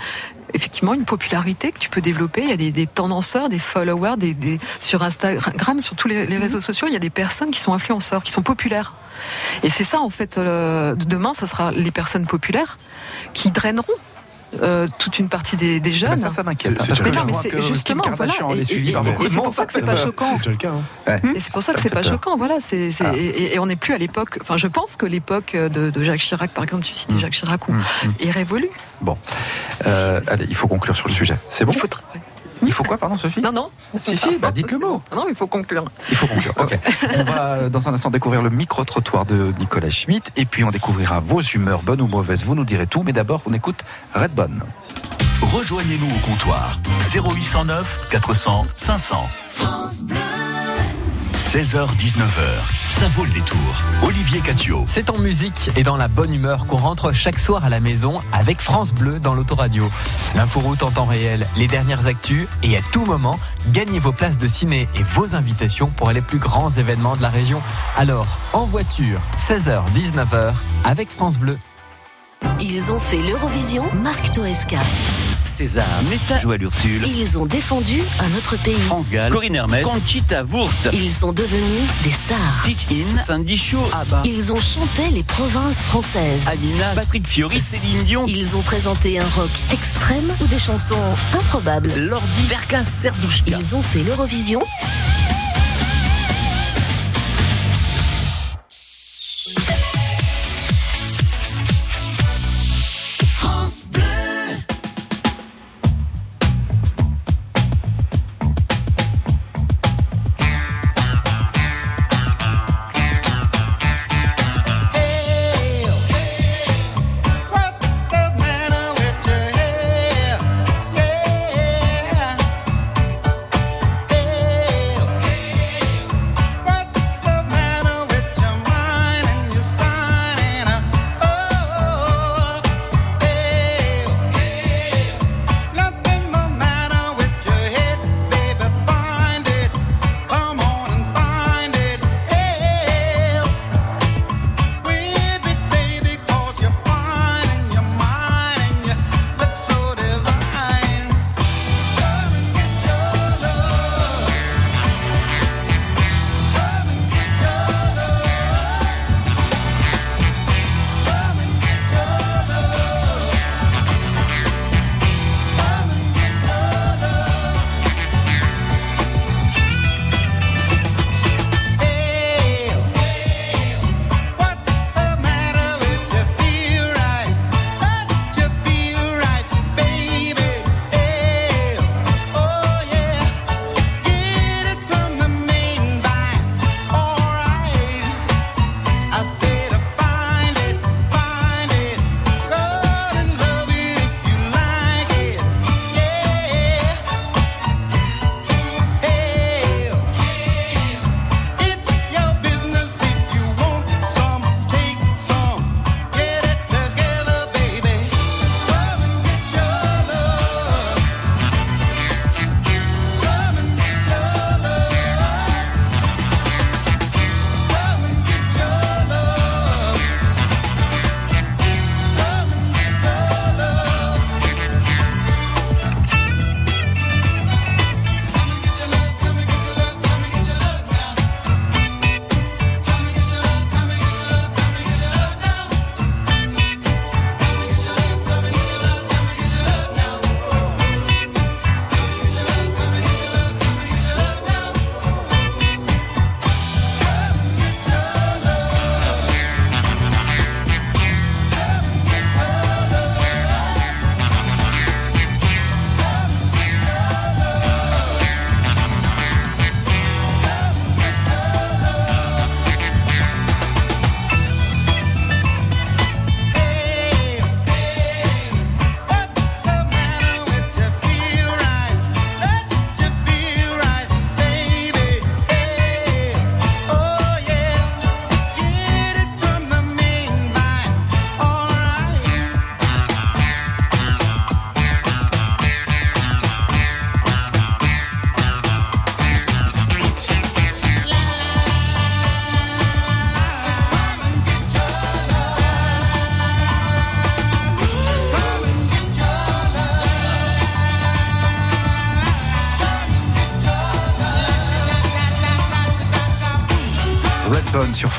effectivement une popularité que tu peux développer. Il y a des, des tendanceurs, des followers, des, des- sur Instagram, sur tous les, les réseaux sociaux, il y a des personnes qui sont influenceurs, qui sont populaires. Et c'est ça, en fait, euh, demain, ça sera les personnes populaires qui draineront euh, toute une partie des, des jeunes. Ben, ça, ça m'inquiète. Mais non, mais c'est justement, voilà, et- c'est pour ça que c'est pas choquant. C'est déjà le cas. Et c'est pour ça que c'est pas choquant. Voilà, c'est, Ah. et, et- et on n'est plus à l'époque. Enfin, je pense que l'époque de, de Jacques Chirac, par exemple, tu citais Mm. Jacques Chirac, ou- Mm, est révolue. Bon, Euh, allez, il faut conclure sur le sujet. C'est bon? Il faut. Il faut quoi, pardon, Sophie Non, non. Si, si, bah, dites le mot. Non, il faut conclure. Il faut conclure. Ok. On va euh, dans un instant découvrir le micro-trottoir de Nicolas Schmitt et puis on découvrira vos humeurs, bonnes ou mauvaises. Vous nous direz tout, mais d'abord on écoute Redbone. Rejoignez-nous au comptoir 0809 400 500. 16h-19h, ça vaut le détour. Olivier Catio. C'est en musique et dans la bonne humeur qu'on rentre chaque soir à la maison avec France Bleu dans l'autoradio. L'inforoute en temps réel, les dernières actus et à tout moment, gagnez vos places de ciné et vos invitations pour les plus grands événements de la région. Alors, en voiture, 16h, 19h, avec France Bleu. Ils ont fait l'Eurovision, Marc Toesca. César, Netta, Joël Ursule, Ils ont défendu un autre pays. France Gall, Corinne Hermès, Conchita Wurst, Ils sont devenus des stars. Teach In, Sandy Shaw, Abba, Ils ont chanté les provinces françaises. Amina, Patrick Fiori, Céline Dion, Ils ont présenté un rock extrême ou des chansons improbables. Lordi, Verkas, Serdouchka. Ils ont fait l'Eurovision.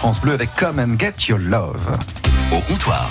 France Bleu avec Come and Get Your Love. Au comptoir.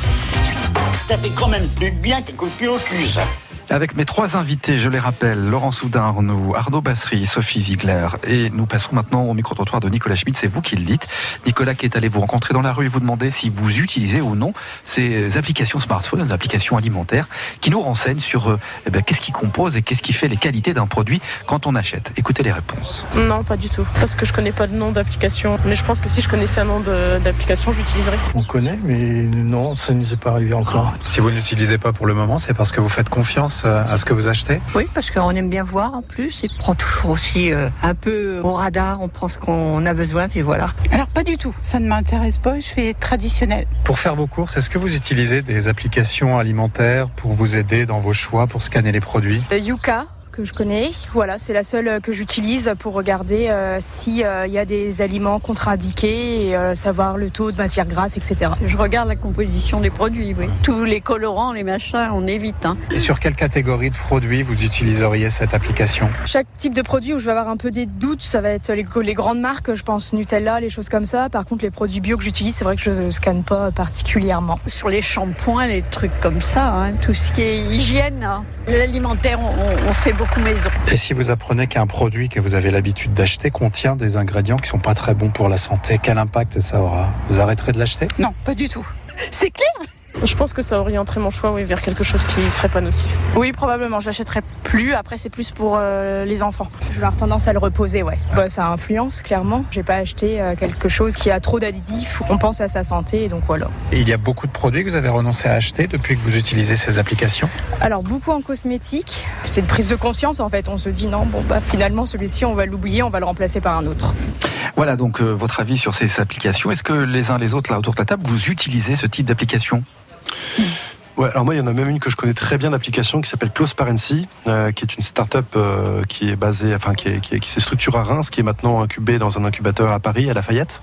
ça fait quand même plus bien que coup de pied au cul, ça. Avec mes trois invités, je les rappelle, Laurent Soudin, Arnaud, Arnaud Bassery, Sophie Ziegler. Et nous passons maintenant au micro-trottoir de Nicolas Schmitt, c'est vous qui le dites. Nicolas qui est allé vous rencontrer dans la rue et vous demander si vous utilisez ou non ces applications smartphone, ces applications alimentaires, qui nous renseignent sur euh, eh ben, qu'est-ce qui compose et qu'est-ce qui fait les qualités d'un produit quand on achète. Écoutez les réponses. Non, pas du tout. Parce que je connais pas de nom d'application. Mais je pense que si je connaissais un nom d'application, je l'utiliserais. On connaît, mais non, ça ne nous est pas arrivé encore. Si vous n'utilisez pas pour le moment, c'est parce que vous faites confiance euh, à ce que vous achetez? Oui, parce qu'on aime bien voir en plus. Et on prend toujours aussi euh, un peu au radar, on prend ce qu'on a besoin, puis voilà. Alors pas du tout, ça ne m'intéresse pas, je fais traditionnel. Pour faire vos courses, est-ce que vous utilisez des applications alimentaires pour vous aider dans vos choix, pour scanner les produits? Euh, Yuka que je connais, voilà, c'est la seule euh, que j'utilise pour regarder euh, s'il y a des aliments contre-indiqués et euh, savoir le taux de matière grasse, etc. Je regarde la composition des produits, oui. Tous les colorants, les machins, on évite. Hein. Et sur quelle catégorie de produits vous utiliseriez cette application? Chaque type de produit où je vais avoir un peu des doutes, ça va être les, les grandes marques, je pense Nutella, les choses comme ça. Par contre, les produits bio que j'utilise, c'est vrai que je ne scanne pas particulièrement. Sur les shampoings, les trucs comme ça, hein, tout ce qui est hygiène, hein. l'alimentaire, on, on fait beaucoup maison. Et si vous apprenez qu'un produit que vous avez l'habitude d'acheter contient des ingrédients qui sont pas très bons pour la santé, quel impact ça aura? Vous arrêterez de l'acheter? Non, pas du tout. C'est clair? Je pense que ça orienterait mon choix oui, vers quelque chose qui serait pas nocif. Oui, probablement, je l'achèterais plus. Après, c'est plus pour euh, les enfants. Je vais avoir tendance à le reposer, ouais. Bah, ça influence, clairement. J'ai pas acheté euh, quelque chose qui a trop d'additifs. On pense à sa santé, et donc voilà. Et il y a beaucoup de produits que vous avez renoncé à acheter depuis que vous utilisez ces applications? Alors, beaucoup en cosmétique. C'est une prise de conscience, en fait. On se dit, non, bon, bah, finalement, celui-ci, on va l'oublier, on va le remplacer par un autre. Voilà donc euh, votre avis sur ces applications. Est-ce que les uns les autres là autour de la table vous utilisez ce type d'application? Mm. Ouais, alors moi, il y en a même une que je connais très bien d'application qui s'appelle Close Parency, euh, qui est une start-up euh, qui est basée, enfin, qui, est- qui, qui s'est structurée à Reims, qui est maintenant incubée dans un incubateur à Paris, à Lafayette.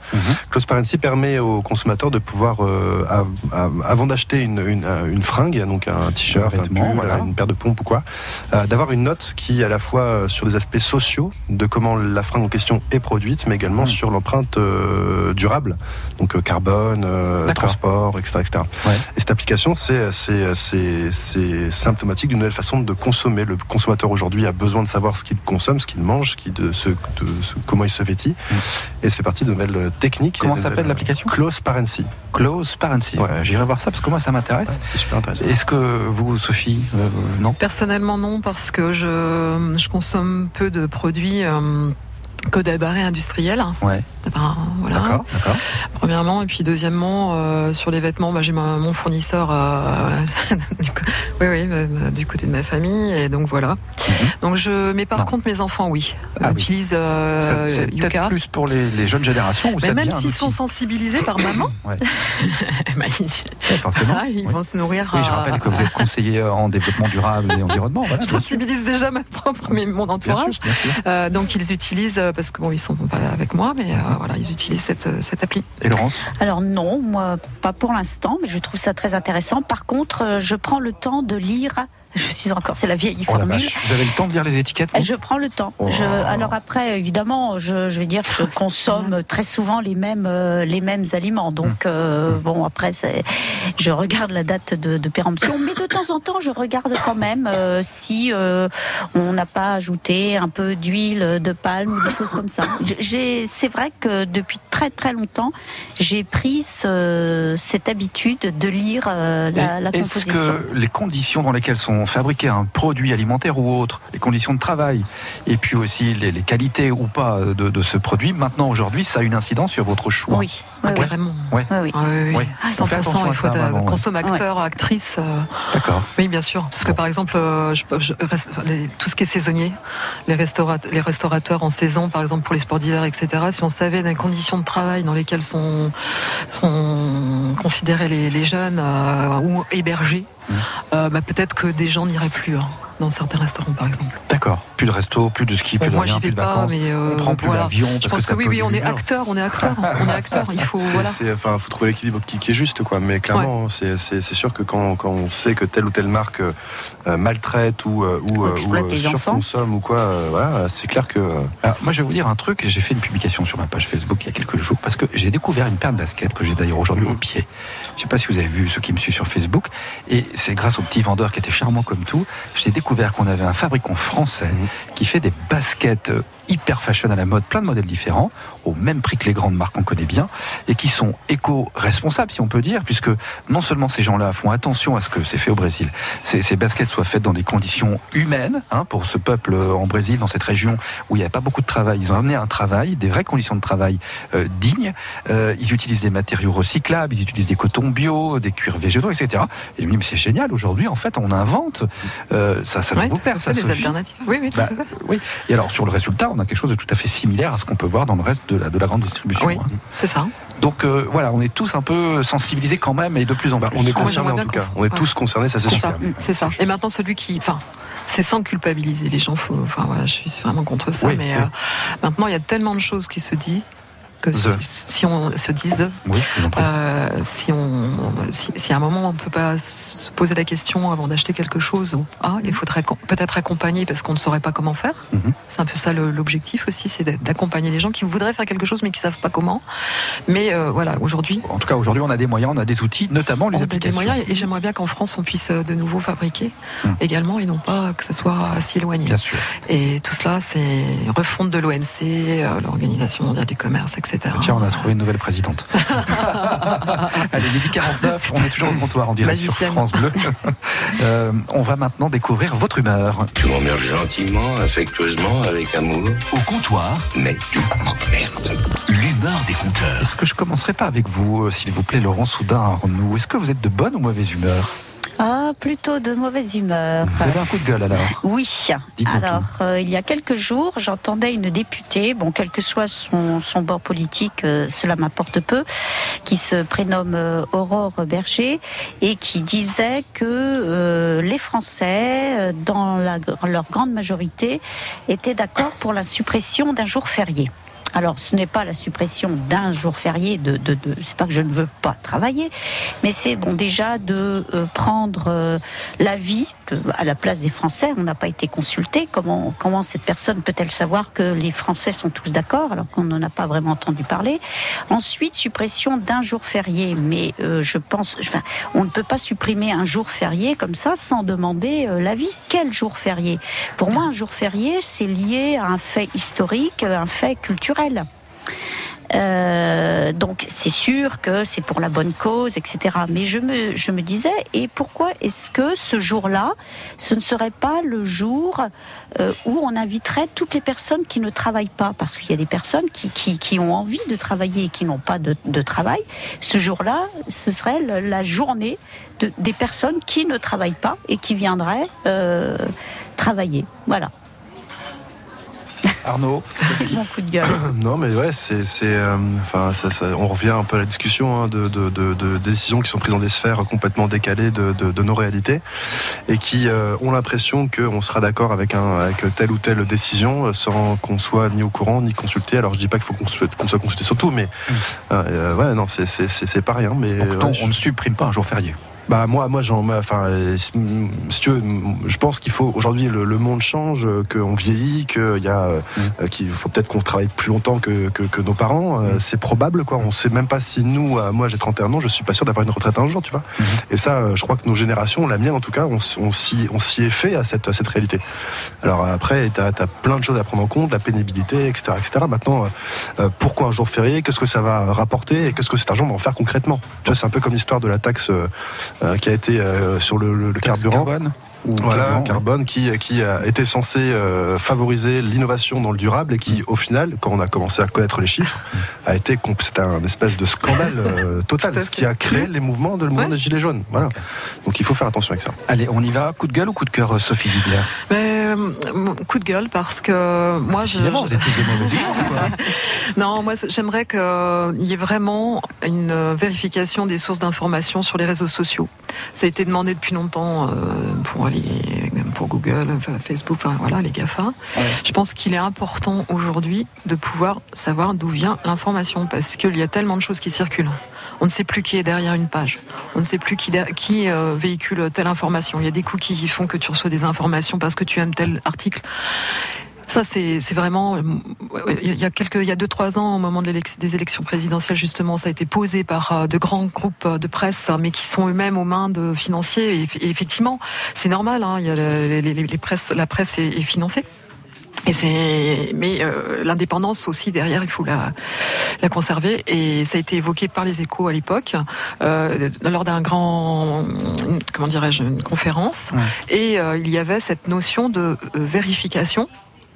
Close Parency permet aux consommateurs de pouvoir, euh, av- av- avant d'acheter une, une, une fringue, donc un t-shirt, un, pull, voilà. une paire de pompes ou quoi, d'avoir une note qui, à la fois sur des aspects sociaux de comment la fringue en question est produite, mais également sur l'empreinte durable, donc carbone, transport, etc., etc. Et cette application, c'est c'est symptomatique d'une nouvelle façon de consommer. Le consommateur aujourd'hui a besoin de savoir ce qu'il consomme, ce qu'il mange, ce de, ce, de ce- comment il se vêtit, et ça fait partie de nouvelles euh, techniques. Mm. Comment s'appelle l'application Close Parency. Close Parency. Euh, J'irai voir ça parce que moi ça m'intéresse. c'est super intéressant. Est-ce que vous, Sophie, euh, non? Personnellement, non, parce que je, je consomme peu de produits euh, que des barrés industriels. Ouais. Ben, voilà. D'accord, d'accord. Premièrement, et puis deuxièmement, euh, sur les vêtements, bah, j'ai ma- mon fournisseur euh, oui, oui, bah, bah, du côté de ma famille, et donc voilà. Donc je, mais par contre, mes enfants, oui, Mhm. Ah utilisent euh, Ça, C'est Yuka. plus pour les, les jeunes générations ou Mais ça même s'ils sont sensibilisés par maman, Ouais. bah, ils, forcément. Ah, ils vont se nourrir. Oui, je rappelle que vous êtes conseiller en développement durable et environnement. Voilà, je sensibilise déjà ma propre, mais mon entourage. bien sûr. Euh, donc ils utilisent euh, parce que bon, ils sont pas avec moi, mais euh, voilà, ils utilisent cette, euh, cette appli. Et Laurence Alors non, moi pas pour l'instant, mais je trouve ça très intéressant. Par contre, euh, je prends le temps de lire. Je suis encore, c'est la vieille Oh formule. Vous avez le temps de lire les étiquettes Je prends le temps. Oh. Je, alors après, évidemment, je, je vais dire que je consomme très souvent les mêmes euh, les mêmes aliments. Donc euh, bon, après, je regarde la date de, de péremption, mais de temps en temps, je regarde quand même euh, si on n'a pas ajouté un peu d'huile de palme ou des choses comme ça. C'est vrai que depuis très très longtemps, j'ai pris ce- cette habitude de lire la, la Est-ce composition. que les conditions dans lesquelles sont fabriqués un produit alimentaire ou autre, les conditions de travail, et puis aussi les, les qualités ou pas de, de ce produit, maintenant aujourd'hui, ça a une incidence sur votre choix Oui, carrément. Ouais. Ah, oui, oui. Ouais. Ah, On fait 100%, attention à il faut vraiment, ouais. consommateur, actrice. euh, D'accord. Oui, bien sûr. Parce que par exemple, euh, je, je- reste- les- tout ce qui est saisonnier, les, restaurat- les restaurateurs en saison, par exemple pour les sports d'hiver, etc., si on savait les conditions de travail dans lesquelles sont, sont considérés les, les jeunes euh, ou hébergés, Euh, bah, peut-être que des gens n'iraient plus. hein. dans certains restaurants, par exemple. D'accord. Plus de resto, plus de ski, plus Bon, de moi, rien, plus de pas, vacances. mais euh, on prend plus voilà. l'avion. Je parce pense que oui, oui, on est acteur, on est acteur, on est acteur. Il faut, voilà. c'est- enfin, faut trouver l'équilibre qui, qui est juste, quoi. Mais clairement, c'est- c'est c'est sûr que quand, quand on sait que telle ou telle marque euh, maltraite ou euh, ou, euh, euh, surconsomme ou quoi, euh, voilà, c'est clair que. Alors, moi, je vais vous dire un truc. J'ai fait une publication sur ma page Facebook il y a quelques jours parce que j'ai découvert une paire de baskets que j'ai d'ailleurs aujourd'hui au pied. Je sais pas si vous avez vu ceux qui me suivent sur Facebook. Et c'est grâce au petit vendeur qui était charmant comme tout. J'ai découvert qu'on avait un fabricant français qui fait des baskets euh, hyper fashion à la mode, plein de modèles différents, au même prix que les grandes marques qu'on connaît bien, et qui sont éco-responsables, si on peut dire, puisque non seulement ces gens-là font attention à ce que c'est fait au Brésil, ces, ces baskets soient faites dans des conditions humaines, hein, pour ce peuple euh, en Brésil, dans cette région où il n'y avait pas beaucoup de travail. Ils ont amené un travail, des vraies conditions de travail euh, dignes. Euh, ils utilisent des matériaux recyclables, ils utilisent des cotons bio, des cuirs végétaux, etc. Et je me dis, mais c'est génial, aujourd'hui, en fait, on invente. Euh, ça, ça Ouais, vous perd, ça, des alternatives. Oui, oui, tout Bah, à fait. oui. Et alors sur le résultat, on a quelque chose de tout à fait similaire à ce qu'on peut voir dans le reste de la, de la grande distribution. Oui, hein. c'est ça. Donc euh, voilà, on est tous un peu sensibilisés quand même et de plus en plus. On est Ah, concernés en tout cas. On est ouais. tous concernés, ça c'est sûr. c'est ça. Et maintenant, celui qui, enfin, c'est sans culpabiliser les gens. Faut, enfin voilà, je suis vraiment contre ça. Oui, mais oui. euh, maintenant, il y a tellement de choses qui se disent que si, on se Oui, prie. euh, si on, si, si à un moment on peut pas se poser la question avant d'acheter quelque chose ou ah, il faudrait peut-être accompagner parce qu'on ne saurait pas comment faire. Mhm. C'est un peu ça l'objectif aussi, c'est d'a- d'accompagner les gens qui voudraient faire quelque chose mais qui savent pas comment. Mais euh, voilà, aujourd'hui, En tout cas, aujourd'hui, on a des moyens, on a des outils, notamment les on a des applications. moyens et j'aimerais bien qu'en France on puisse euh, de nouveau fabriquer Hum. également et non pas que ce soit si éloigné. Bien sûr. Et tout cela, c'est refonte de l'OMC, l'Organisation mondiale du commerce, etc. Tiens, on a trouvé une nouvelle présidente. Allez, midi 49, on est toujours au comptoir en direct sur. France Bleu. Euh, on va maintenant découvrir votre humeur. Tu m'emmerdes gentiment, affectueusement, avec amour. Au comptoir, Mais tu m'emmerdes. l'humeur des compteurs. Est-ce que je commencerai pas avec vous, euh, s'il vous plaît, Laurent Soudin Arnoux Est-ce que vous êtes de bonne ou mauvaise humeur? Ah, plutôt de mauvaise humeur. Vous avez un coup de gueule alors Oui. Alors, euh, il y a quelques jours, j'entendais une députée, bon, quel que soit son, son bord politique, euh, cela m'importe peu, qui se prénomme euh, Aurore Berger et qui disait que les Français, dans la- leur grande majorité, étaient d'accord pour la suppression d'un jour férié. Alors, ce n'est pas la suppression d'un jour férié, de, de, de c'est pas que je ne veux pas travailler, mais c'est bon déjà de euh, prendre euh, l'avis à la place des Français. On n'a pas été consulté. Comment, comment cette personne peut-elle savoir que les Français sont tous d'accord alors qu'on n'en a pas vraiment entendu parler? Ensuite, suppression d'un jour férié. Mais euh, je pense, enfin, on ne peut pas supprimer un jour férié comme ça sans demander euh, l'avis. Quel jour férié? Pour moi, un jour férié, c'est lié à un fait historique, un fait culturel. Euh, donc c'est sûr que c'est pour la bonne cause, etc. Mais je me, disais, et pourquoi est-ce que ce jour-là, ce ne serait pas le jour euh, où on inviterait toutes les personnes qui ne travaillent pas? Parce qu'il y a des personnes qui, ont envie de travailler et qui n'ont pas de, travail. Ce jour-là, ce serait la journée de, des personnes qui ne travaillent pas et qui viendraient euh, travailler. Voilà, Arnaud c'est mon coup de gueule. Non, mais ouais, c'est, euh, enfin, ça, ça- on revient un peu à la discussion hein, de, de, de- de décisions qui sont prises dans des sphères complètement décalées de, de- de nos réalités et qui euh, ont l'impression qu'on sera d'accord avec, un, avec telle ou telle décision sans qu'on soit ni au courant ni consulté. Alors, je dis pas qu'il faut qu'on soit, qu'on soit consulté sur tout, mais euh, euh, ouais, non, c'est, pas rien. Mais Donc, non, ouais, on ne supprime pas un jour férié. Bah moi, moi, j'en, enfin, euh, si tu veux, je pense qu'il faut aujourd'hui le, le monde change, euh, qu'on vieillit, qu'il y a, euh, euh, qu'il faut peut-être qu'on travaille plus longtemps que, que, que nos parents. euh, C'est probable, quoi. On sait même pas si nous, euh, moi, j'ai 31 ans, je suis pas sûr d'avoir une retraite un jour, tu vois. Et ça, euh, je crois que nos générations, la mienne en tout cas, on, on s'y, on s'y est fait à cette, à cette réalité. Alors après, t'as, as plein de choses à prendre en compte, la pénibilité, etc., etc. Maintenant, euh, euh, pourquoi un jour férié Qu'est-ce que ça va rapporter Et qu'est-ce que cet argent va en faire concrètement? Tu vois, c'est un peu comme l'histoire de la taxe euh, euh, qui a été euh, sur le, le- le carburant. carbone ou Voilà, carburant, carbone qui, qui a été censé euh, favoriser l'innovation dans le durable et qui, au final, quand on a commencé à connaître les chiffres, a été c'était un espèce de scandale euh, total, ce qui a créé les mouvements de le mouvement Ouais. des gilets jaunes. Voilà. Donc il faut faire attention avec ça. Allez, on y va. Coup de gueule ou coup de cœur, euh, Sophie Ziegler? Mais euh, coup de gueule parce que moi, je, Évidemment, je- vous êtes tous de mauvaise humeur, quoi. non, moi, j'aimerais qu'il y ait vraiment une euh, vérification des sources d'informations sur les réseaux sociaux. Ça a été demandé depuis longtemps euh, pour les pour Google, enfin, Facebook, enfin voilà, les GAFA. Je pense qu'il est important aujourd'hui de pouvoir savoir d'où vient l'information parce qu'il y a tellement de choses qui circulent. On ne sait plus qui est derrière une page. On ne sait plus qui, euh, véhicule telle information. Il y a des cookies qui font que tu reçois des informations parce que tu aimes tel article. Ça, c'est vraiment. euh, Il y a quelques, il y a deux trois ans, au moment des élections présidentielles, justement, ça a été posé par euh, de grands groupes de presse, hein, mais qui sont eux-mêmes aux mains de financiers. Et, eff- et effectivement, c'est normal. Hein, les, la presse est financée. Et mais euh, l'indépendance aussi derrière, il faut la, la conserver. Et ça a été évoqué par les Échos à l'époque, euh, lors d'un grand, comment dirais-je, une conférence. Et euh, il y avait cette notion de euh, vérification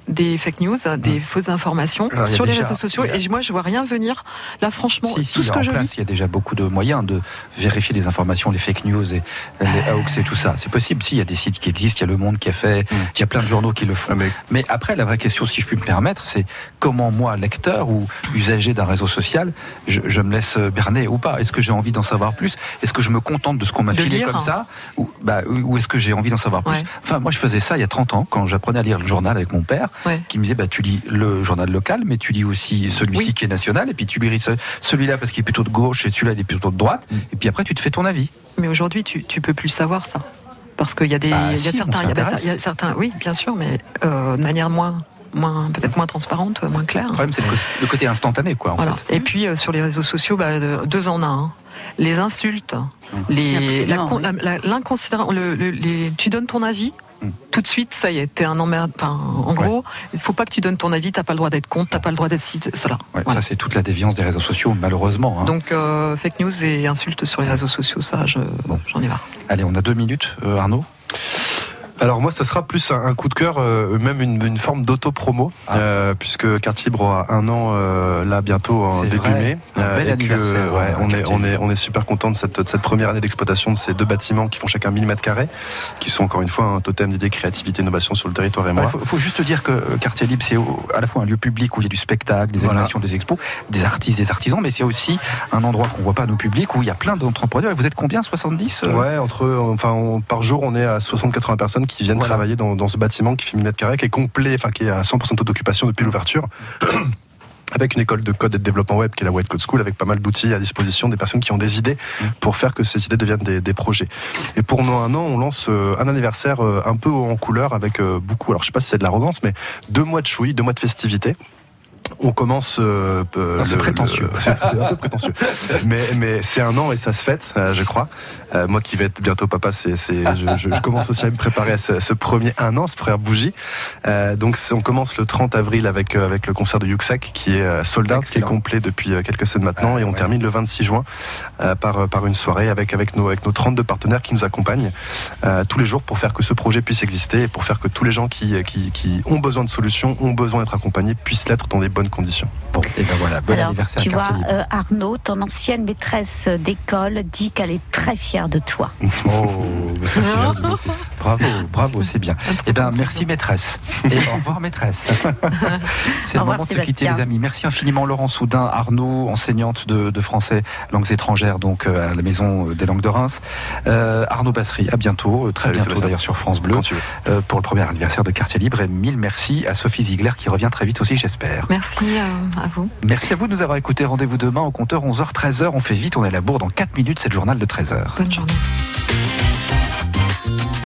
des fake news, des fausses informations Alors, sur les déjà- réseaux sociaux. a- Et moi, je vois rien venir. Là, franchement, Si, si, tout ce que je place, lis. il y a déjà beaucoup de moyens de vérifier les informations, les fake news et les hoax et tout ça. C'est possible. Si, il y a des sites qui existent, il y a Le Monde qui a fait, il y a plein de journaux qui le font. mais... après, la vraie question, si je puis me permettre, c'est comment moi, lecteur ou usager d'un réseau social, je, je me laisse berner ou pas? Est-ce que j'ai envie d'en savoir plus? Est-ce que je me contente de ce qu'on m'a filé lire. comme ça? Ou, bah, ou est-ce que j'ai envie d'en savoir plus? Enfin, moi, je faisais ça il y a 30 ans, quand j'apprenais à lire le journal avec mon père, qui me disait, bah, tu lis le journal local, mais tu lis aussi celui-ci qui est national, et puis tu lis ce- celui-là parce qu'il est plutôt de gauche, et celui-là, il est plutôt de droite, et puis après, tu te fais ton avis. Mais aujourd'hui, tu, tu peux plus savoir ça. Parce qu'il y a des, Bah, il y a si, certains, on il y a, bah, il y a certains, oui, bien sûr, mais euh, de manière moins, moins, peut-être moins transparente, moins claire. Le problème, c'est le, côté instantané, quoi. En Voilà. fait. Et puis euh, sur les réseaux sociaux, bah, de- deux en un. hein. Les insultes, les, la, Absolument, con- oui. la- la- l'inconsidérant- le- le- les- tu donnes ton avis. Tout de suite, ça y est, t'es un emmerde. Enfin, en gros, il faut pas que tu donnes ton avis. T'as pas le droit d'être contre, t'as pas le droit d'être ci, cela. Ouais, Ça, c'est toute la déviance des réseaux sociaux, malheureusement. hein. Donc, euh, fake news et insultes sur les réseaux sociaux, ça, je- j'en ai marre. Allez, on a deux minutes, euh, Arnaud? Alors moi, ça sera plus un, coup de cœur, euh, même une, une forme d'auto-promo, Ah. euh, puisque Carte Libre aura un an euh, là bientôt en début vrai. mai. Un bel et que, anniversaire, ouais, hein, on, est, Carte on, est, on est super content de cette, de cette première année d'exploitation de ces deux bâtiments qui font chacun 1000 mètres carrés, qui sont encore une fois un totem d'idées, créativité, innovation sur le territoire et Il moi. faut, faut juste dire que euh, Quartier Libre, c'est à la fois un lieu public où il y a du spectacle, des Voilà. animations, des expos, des artistes, des artisans, mais c'est aussi un endroit qu'on voit pas à nos publics où il y a plein d'entrepreneurs. Et vous êtes combien? 70 euh? Ouais, entre, enfin, on- par jour, on est à 60-80 personnes qui viennent travailler dans, dans ce bâtiment qui fait 1000 mètres carrés, qui est complet, enfin, qui est à 100% d'occupation depuis l'ouverture. Avec une école de code et de développement web qui est la White Code School, avec pas mal d'outils à disposition des personnes qui ont des idées pour faire que ces idées deviennent des, des projets. Et pour nous, un an, on lance euh, un anniversaire euh, un peu en couleur avec euh, beaucoup, alors je sais pas si c'est de l'arrogance, mais deux mois de chouille, deux mois de festivités. On commence. euh, euh, Non, c'est prétentieux. C'est un peu prétentieux. Mais, mais c'est un an et ça se fête, euh, je crois. Euh, moi qui vais être bientôt papa, c'est, je, commence aussi à me préparer à ce, ce premier un an, ce première bougie. Euh, donc on commence le 30 avril avec, avec le concert de Yuxek qui est sold out, qui est complet depuis quelques semaines maintenant. et on termine le 26 juin par, par une soirée avec, avec, nos, avec nos 32 partenaires qui nous accompagnent tous les jours pour faire que ce projet puisse exister et pour faire que tous les gens qui, qui, qui ont besoin de solutions, ont besoin d'être accompagnés, puissent l'être dans des bonnes conditions. Bon, et ben voilà, bon Alors, anniversaire tu vois, euh, Arnaud, ton ancienne maîtresse d'école dit qu'elle est très fière de toi. Oh, ça, bravo, bravo, c'est bien. Eh bien, merci maîtresse. Et au revoir maîtresse. c'est le revoir, moment de se quitter les amis. Merci infiniment Laurent Soudin, Arnaud, enseignante de, de français langues étrangères donc euh, à la maison des langues de Reims. Euh, Arnaud Bassery, à bientôt, euh, très Salut, bientôt d'ailleurs sur France Bleu euh, pour le premier anniversaire de Quartier Libre et mille merci à Sophie Ziegler qui revient très vite aussi j'espère. Merci euh, à vous. Merci à vous de nous avoir écoutés. Rendez-vous demain au compteur 11h-13h. On fait vite, on est à la bourre dans 4 minutes, c'est le journal de 13h. Bonne journée.